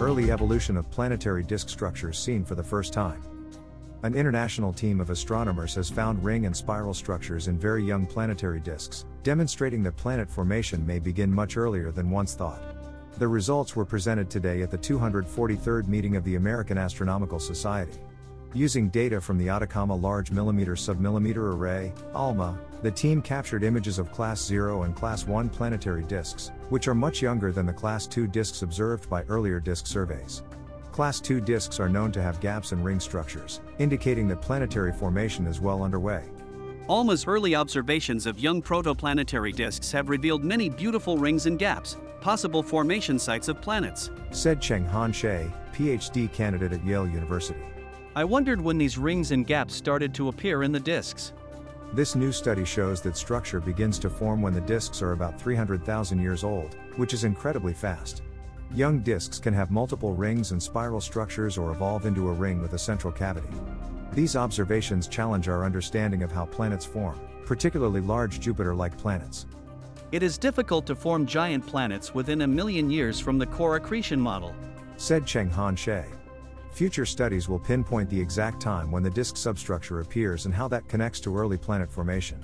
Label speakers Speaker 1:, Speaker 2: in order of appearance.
Speaker 1: Early evolution of planetary disk structures seen for the first time. An international team of astronomers has found ring and spiral structures in very young planetary disks, demonstrating that planet formation may begin much earlier than once thought. The results were presented today at the 243rd meeting of the American Astronomical Society. Using data from the Atacama Large Millimeter Submillimeter Array, ALMA, the team captured images of Class 0 and Class 1 planetary disks, which are much younger than the Class 2 disks observed by earlier disk surveys. Class 2 disks are known to have gaps and ring structures, indicating that planetary formation is well underway.
Speaker 2: ALMA's early observations of young protoplanetary disks have revealed many beautiful rings and gaps, possible formation sites of planets.
Speaker 1: Said Cheng Han Hsieh, PhD candidate at Yale University.
Speaker 3: I wondered when these rings and gaps started to appear in the disks.
Speaker 1: This new study shows that structure begins to form when the disks are about 300,000 years old, which is incredibly fast. Young disks can have multiple rings and spiral structures or evolve into a ring with a central cavity. These observations challenge our understanding of how planets form, particularly large Jupiter like planets.
Speaker 3: It is difficult to form giant planets within a million years from the core accretion model,
Speaker 1: said Cheng Han Hsieh. Future studies will pinpoint the exact time when the disk substructure appears and how that connects to early planet formation.